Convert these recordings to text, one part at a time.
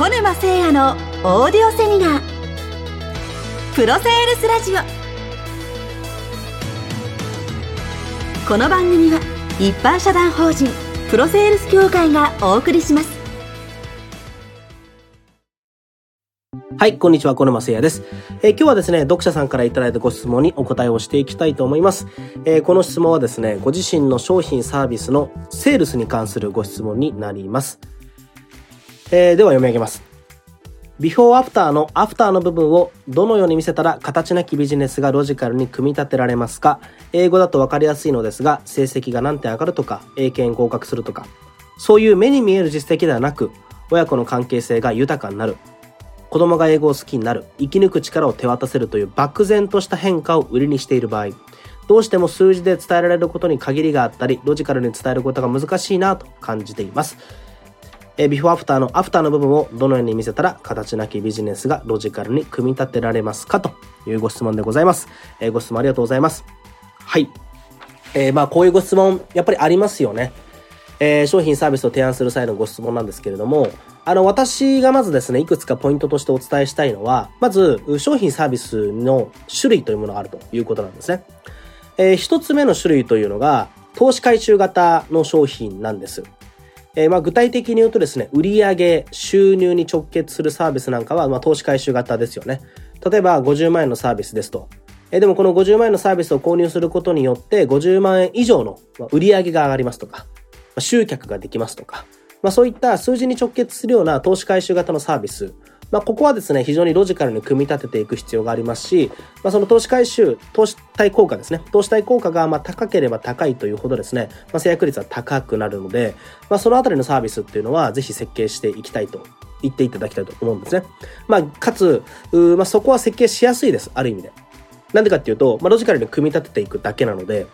小沼誠也のオーディオセミナープロセールスラジオこの番組は一般社団法人プロセールス協会がお送りしますはい、こんにちは、小沼誠也です。えー今日はですね、読者さんからいただいたご質問にお答えをしていきたいと思います。えーこの質問はですね、ご自身の商品サービスのセールスに関するご質問になります。えーでは読み上げます。ビフォーアフターのアフターの部分をどのように見せたら形なきビジネスがロジカルに組み立てられますか？英語だと分かりやすいのですが、成績が何点上がるとか、英検合格するとか、そういう目に見える実績ではなく、親子の関係性が豊かになる、子供が英語を好きになる、生き抜く力を手渡せるという漠然とした変化を売りにしている場合、どうしても数字で伝えられることに限りがあったり、ロジカルに伝えることが難しいなと感じています。えビフォーアフターのアフターの部分をどのように見せたら形なきビジネスがロジカルに組み立てられますか？というご質問でございます。えご質問ありがとうございます。はい。えーまあこういうご質問やっぱりありますよね。えー商品サービスを提案する際のご質問なんですけれども、あの、私がまずですね、いくつかポイントとしてお伝えしたいのは、まず、商品サービスの種類というものがあるということなんですね。えー一つ目の種類というのが、投資回収型の商品なんです。えーまあ具体的に言うとですね、売上収入に直結するサービスなんかは、まあ投資回収型ですよね。例えば50万円のサービスですと。えーでもこの50万円のサービスを購入することによって50万円以上の売上が上がりますとか、集客ができますとか、まあそういった数字に直結するような投資回収型のサービス、まあここはですね、非常にロジカルに組み立てていく必要がありますし、まあその投資回収、投資対効果ですね、投資対効果がま高ければ高いというほどですね、まあ制約率は高くなるので、まあそのあたりのサービスっていうのはぜひ設計していきたいと言っていただきたいと思うんですね。まあかつ、うまあそこは設計しやすいです、ある意味で。なんでかっていうと、まあロジカルに組み立てていくだけなので、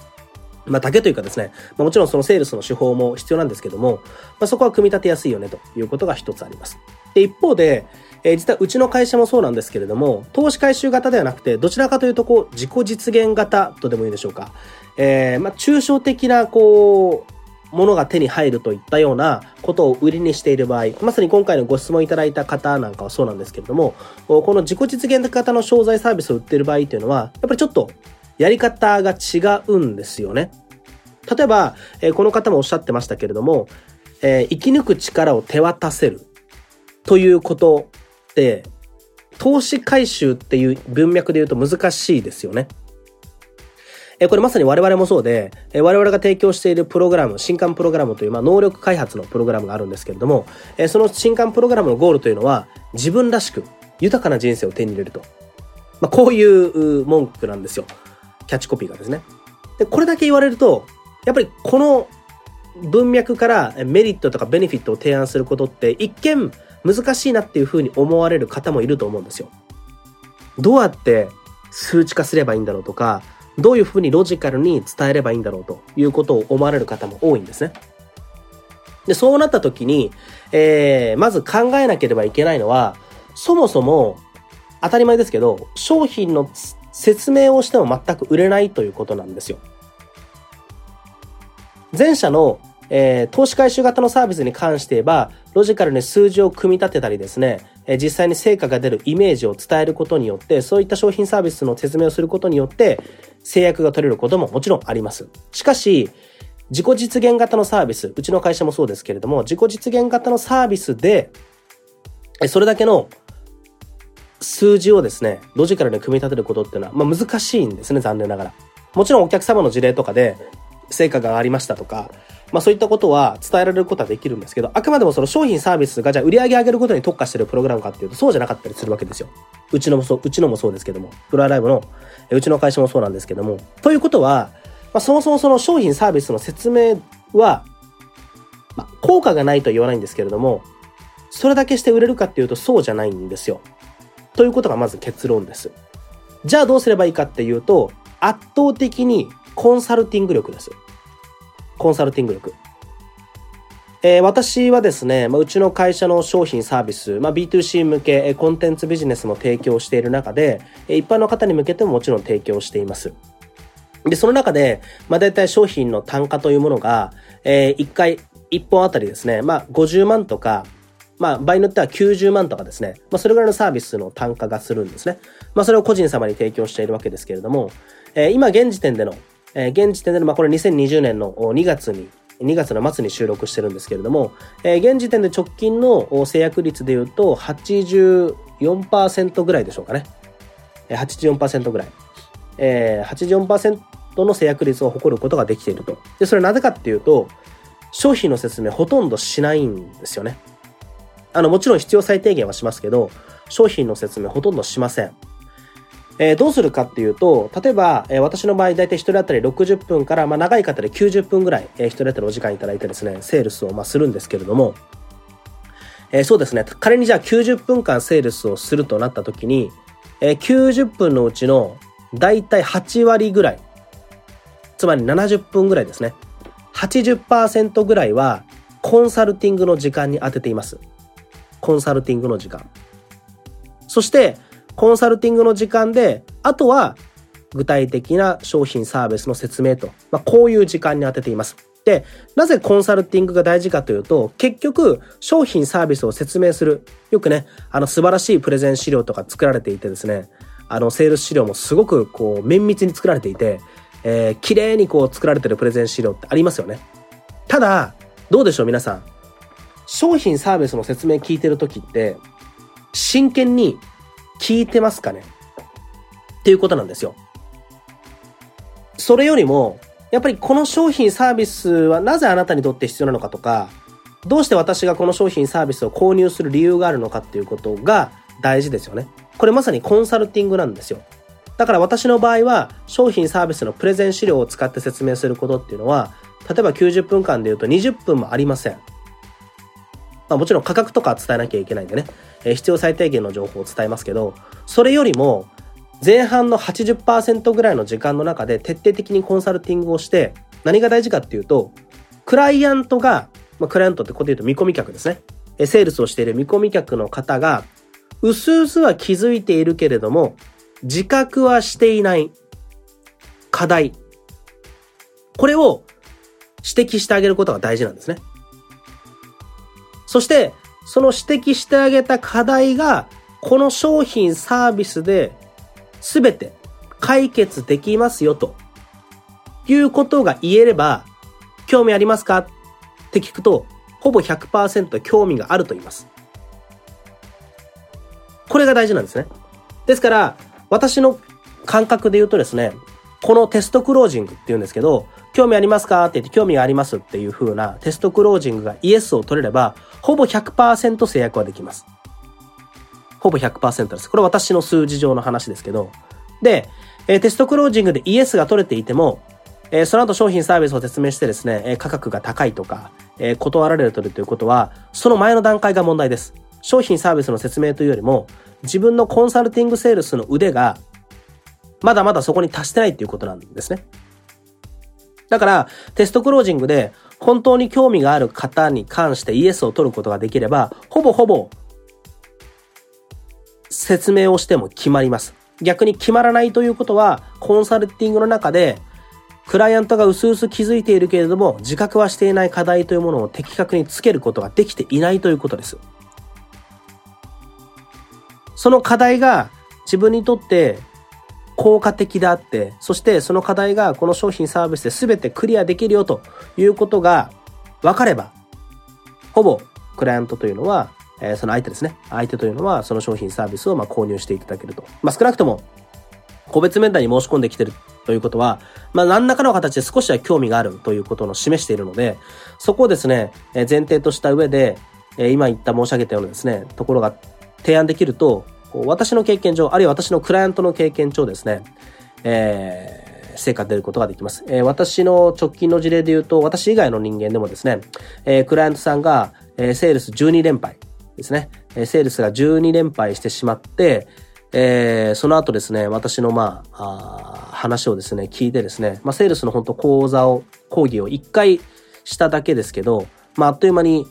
まあ、だけというかですね、まあ、もちろんそのセールスの手法も必要なんですけども、まあ、そこは組み立てやすいよねということが一つあります。で、一方で、えー実はうちの会社もそうなんですけれども、投資回収型ではなくて、どちらかというと、こう、自己実現型とでもいいでしょうか。えーまあ、抽象的な、こう、ものが手に入るといったようなことを売りにしている場合、まさに今回のご質問いただいた方なんかはそうなんですけれども、この自己実現型の商材サービスを売っている場合というのは、やっぱりちょっとやり方が違うんですよね。例えば、えこの方もおっしゃってましたけれども、え生き抜く力を手渡せるということ、投資回収っていう文脈で言うと難しいですよね。えこれまさに我々もそうで、え我々が提供しているプログラム、新刊プログラムという、まあ、能力開発のプログラムがあるんですけれども、えその新刊プログラムのゴールというのは、自分らしく豊かな人生を手に入れると。まあ、こういうう文句なんですよ。キャッチコピーがですね。で、これだけ言われると、やっぱりこの文脈からメリットとかベネフィットを提案することって一見難しいなっていうふうに思われる方もいると思うんですよ。どうやって数値化すればいいんだろうとか、どういうふうにロジカルに伝えればいいんだろうということを思われる方も多いんですね。で、そうなった時に、えー、まず考えなければいけないのは、そもそも当たり前ですけど、商品の説明をしても全く売れないということなんですよ。前者の、えー投資回収型のサービスに関して言えば、ロジカルに数字を組み立てたりですね、えー実際に成果が出るイメージを伝えることによって、そういった商品サービスの説明をすることによって、制約が取れることももちろんあります。しかし、自己実現型のサービス、うちの会社もそうですけれども、自己実現型のサービスで、それだけの数字をですね、ロジカルに組み立てることっていうのは、まあ難しいんですね、残念ながら。もちろんお客様の事例とかで、成果が上がりましたとか、まあそういったことは伝えられることはできるんですけど、あくまでもその商品サービスがじゃあ売り上げ上げることに特化してるプログラムかっていうと、そうじゃなかったりするわけですよ。うちのもそう、うちのもそうですけども、プロアライブの、うちの会社もそうなんですけども、ということは、まあそもそもその商品サービスの説明は、まあ効果がないとは言わないんですけれども、それだけして売れるかっていうとそうじゃないんですよ。ということがまず結論です。じゃあどうすればいいかっていうと、圧倒的にコンサルティング力です。コンサルティング力。えー私はですね、まあ、うちの会社の商品サービス、まあ、B2C 向け、えーコンテンツビジネスも提供している中で、えー一般の方に向けてももちろん提供しています。で、その中で、まあ、大体商品の単価というものが、えー、1回、1本あたりですね、まあ、50万とか、まあ、場合によっては90万とかですね。まあ、それぐらいのサービスの単価がするんですね。まあ、それを個人様に提供しているわけですけれども、えー、今現時点での、えー、現時点での、まあ、これ2020年の2月に、2月の末に収録してるんですけれども、えー、現時点で直近の制約率で言うと84%ぐらいでしょうかね。84%ぐらい。えー、84%の制約率を誇ることができていると。で、それなぜかっていうと、商品の説明ほとんどしないんですよね。あの、もちろん必要最低限はしますけど、商品の説明ほとんどしません。えー、どうするかっていうと、例えば、えー、私の場合、だいたい1人当たり60分から、まあ、長い方で90分ぐらい、えー、1人当たりお時間いただいてですね、セールスを、まあ、するんですけれども、えー、そうですね、仮にじゃあ90分間セールスをするとなった時に、えー、90分のうちのだいたい8割ぐらい、つまり70分ぐらいですね。80%ぐらいはコンサルティングの時間に当てています。コンサルティングの時間。そして、コンサルティングの時間で、あとは具体的な商品サービスの説明と、まあ、こういう時間に当てています。で、なぜコンサルティングが大事かというと、結局、商品サービスを説明する。よくね、あの素晴らしいプレゼン資料とか作られていてですね、あの、セールス資料もすごくこう、綿密に作られていて、えー、綺麗にこう作られてるプレゼン資料ってありますよね。ただ、どうでしょう皆さん。商品サービスの説明聞いてるときって、真剣に聞いてますかね？っていうことなんですよ。それよりも、やっぱりこの商品サービスはなぜあなたにとって必要なのかとか、どうして私がこの商品サービスを購入する理由があるのかっていうことが大事ですよね。これまさにコンサルティングなんですよ。だから私の場合は商品サービスのプレゼン資料を使って説明することっていうのは、例えば90分間で言うと20分もありません。まあもちろん価格とか伝えなきゃいけないんでね、えー、必要最低限の情報を伝えますけど、それよりも前半の80%ぐらいの時間の中で徹底的にコンサルティングをして、何が大事かっていうと、クライアントが、まあ、クライアントってことで言うと見込み客ですね。えセールスをしている見込み客の方が、うすうすは気づいているけれども、自覚はしていない課題。これを指摘してあげることが大事なんですね。そして、その指摘してあげた課題が、この商品サービスで全て解決できますよということが言えれば、興味ありますか？って聞くと、ほぼ100%興味があると言います。これが大事なんですね。ですから、私の感覚で言うとですね、このテストクロージングって言うんですけど、興味ありますか？って言って興味がありますっていう風なテストクロージングがイエスを取れれば、ほぼ100%制約はできます。ほぼ100%です。これ私の数字上の話ですけど。で、えテストクロージングでイエスが取れていても、えその後商品サービスを説明してですね、え価格が高いとか、え断られるということは、その前の段階が問題です。商品サービスの説明というよりも、自分のコンサルティングセールスの腕が、まだまだそこに達してないっていうことなんですね。だから、テストクロージングで、本当に興味がある方に関してイエスを取ることができれば、ほぼほぼ、説明をしても決まります。逆に決まらないということは、コンサルティングの中で、クライアントが薄々気づいているけれども、自覚はしていない課題というものを的確につけることができていないということです。その課題が自分にとって効果的であって、そしてその課題がこの商品サービスで全てクリアできるよということが分かれば、ほぼクライアントというのは、えー、その相手ですね。相手というのはその商品サービスをま購入していただけると。まあ、少なくとも個別面談に申し込んできてるということは、まあ、何らかの形で少しは興味があるということを示しているので、そこをですね、前提とした上で、今言った申し上げたようなですね、ところが提案できると、私の経験上、あるいは私のクライアントの経験上ですね、えー、成果出ることができます。えー、私の直近の事例で言うと、私以外の人間でもですね、えー、クライアントさんが、えー、セールス12連敗ですね、えー、セールスが12連敗してしまって、えー、その後ですね、私のまあ、あ話をですね、聞いてですね、まあ、セールスの本当講座を、講義を1回しただけですけど、まあ、あっという間に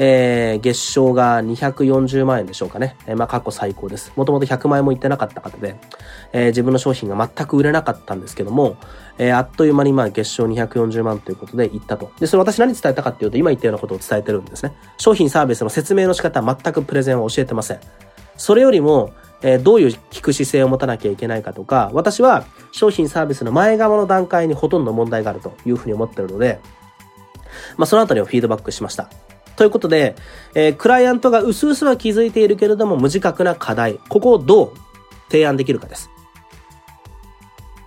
えー、月賞が240万円でしょうかね。えー、まあ過去最高です。もともと100万円もいってなかった方で、えー、自分の商品が全く売れなかったんですけども、えー、あっという間にまあ月賞240万ということで行ったと。で、それ私何伝えたかっていうと、今言ったようなことを伝えてるんですね。商品サービスの説明の仕方は全くプレゼンは教えてません。それよりも、えー、どういう聞く姿勢を持たなきゃいけないかとか、私は商品サービスの前側の段階にほとんど問題があるというふうに思ってるので、まあ、そのあたりをフィードバックしました。ということで、えー、クライアントが薄々は気づいているけれども無自覚な課題、ここをどう提案できるかです。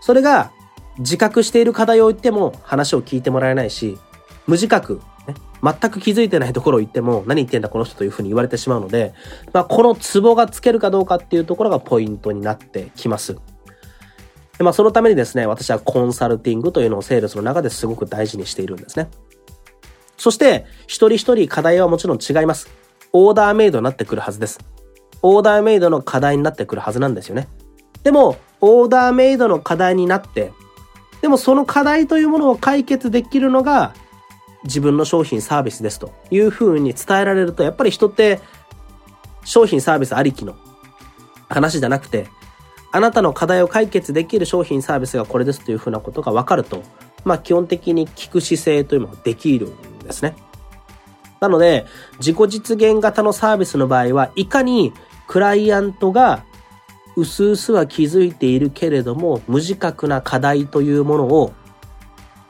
それが自覚している課題を言っても話を聞いてもらえないし、無自覚、ね、全く気づいてないところを言っても何言ってんだこの人というふうに言われてしまうので、まあ、このツボがつけるかどうかっていうところがポイントになってきます。でまあ、そのためにですね、私はコンサルティングというのをセールスの中ですごく大事にしているんですね。そして、一人一人課題はもちろん違います。オーダーメイドになってくるはずです。オーダーメイドの課題になってくるはずなんですよね。でも、オーダーメイドの課題になって、でもその課題というものを解決できるのが自分の商品サービスですというふうに伝えられると、やっぱり人って商品サービスありきの話じゃなくて、あなたの課題を解決できる商品サービスがこれですというふうなことが分かると、まあ基本的に聞く姿勢というのができるですね。なので、自己実現型のサービスの場合は、いかにクライアントが薄々は気づいているけれども、無自覚な課題というものを、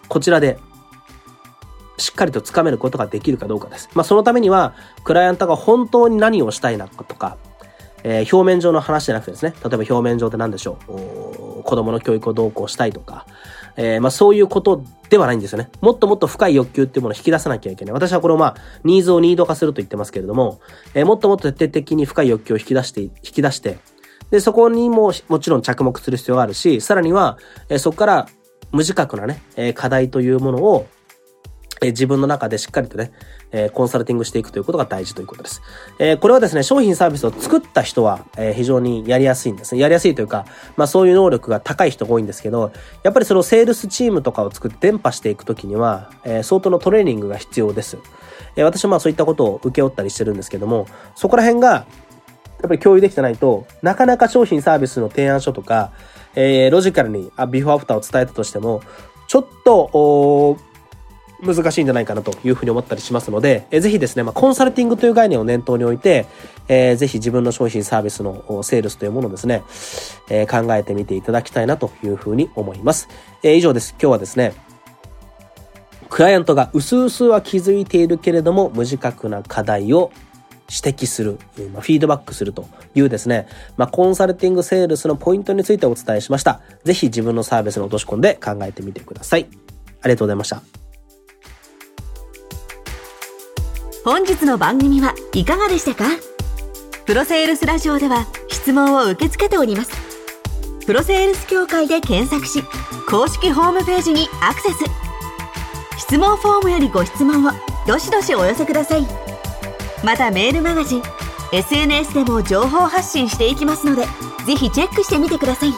こちらでしっかりとつかめることができるかどうかです。まあ、そのためには、クライアントが本当に何をしたいのかとか、えー、表面上の話じゃなくてですね、例えば表面上で何でしょう、子供の教育をどうこうしたいとか、えー、まあそういうことではないんですよね。もっともっと深い欲求っていうものを引き出さなきゃいけない。私はこれをまあ、ニーズをニード化すると言ってますけれども、えー、もっともっと徹底的に深い欲求を引き出して、引き出して、で、そこにももちろん着目する必要があるし、さらには、えー、そこから無自覚なね、えー、課題というものを、え自分の中でしっかりとね、えコンサルティングしていくということが大事ということです。えこれはですね、商品サービスを作った人は、え非常にやりやすいんですね。やりやすいというか、まあそういう能力が高い人が多いんですけど、やっぱりそのセールスチームとかを作って伝播していくときには、え相当のトレーニングが必要です。え私はまあそういったことを受け負ったりしてるんですけども、そこら辺が、やっぱり共有できてないと、なかなか商品サービスの提案書とか、え、ロジカルにあビフォーアフターを伝えたとしても、ちょっと、難しいんじゃないかなというふうに思ったりしますので、えー、ぜひですね、まあ、コンサルティングという概念を念頭に置いて、えー、ぜひ自分の商品サービスのセールスというものをですね、えー、考えてみていただきたいなというふうに思います。えー、以上です。今日はですね、クライアントが薄々は気づいているけれども、無自覚な課題を指摘する、ま、フィードバックするというですね、まあ、コンサルティングセールスのポイントについてお伝えしました。ぜひ自分のサービスに落とし込んで考えてみてください。ありがとうございました。本日の番組はいかがでしたか？プロセールスラジオでは質問を受け付けております。プロセールス協会で検索し、公式ホームページにアクセス。質問フォームよりご質問をどしどしお寄せください。またメールマガジン、SNS でも情報発信していきますので、ぜひチェックしてみてください。